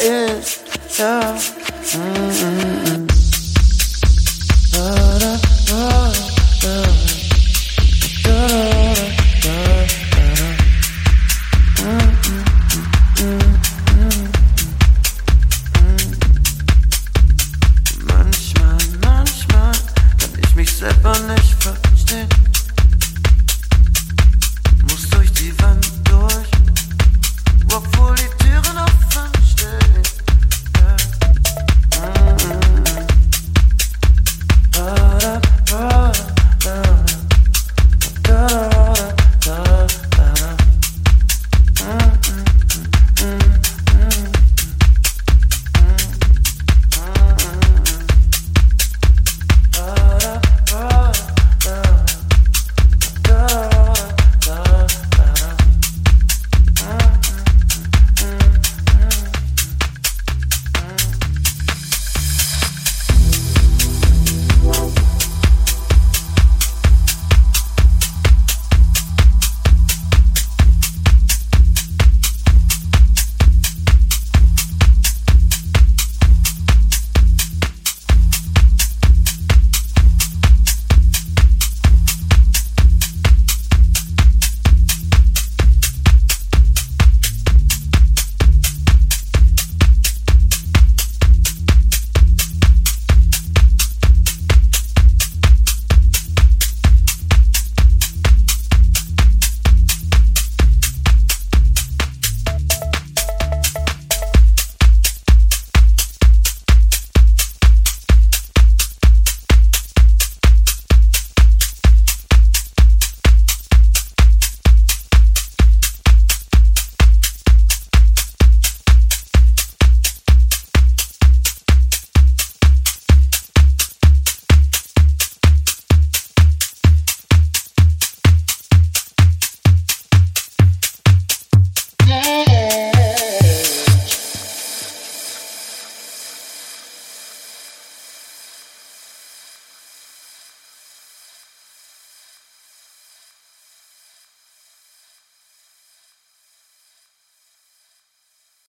is love. Mm-hmm. love.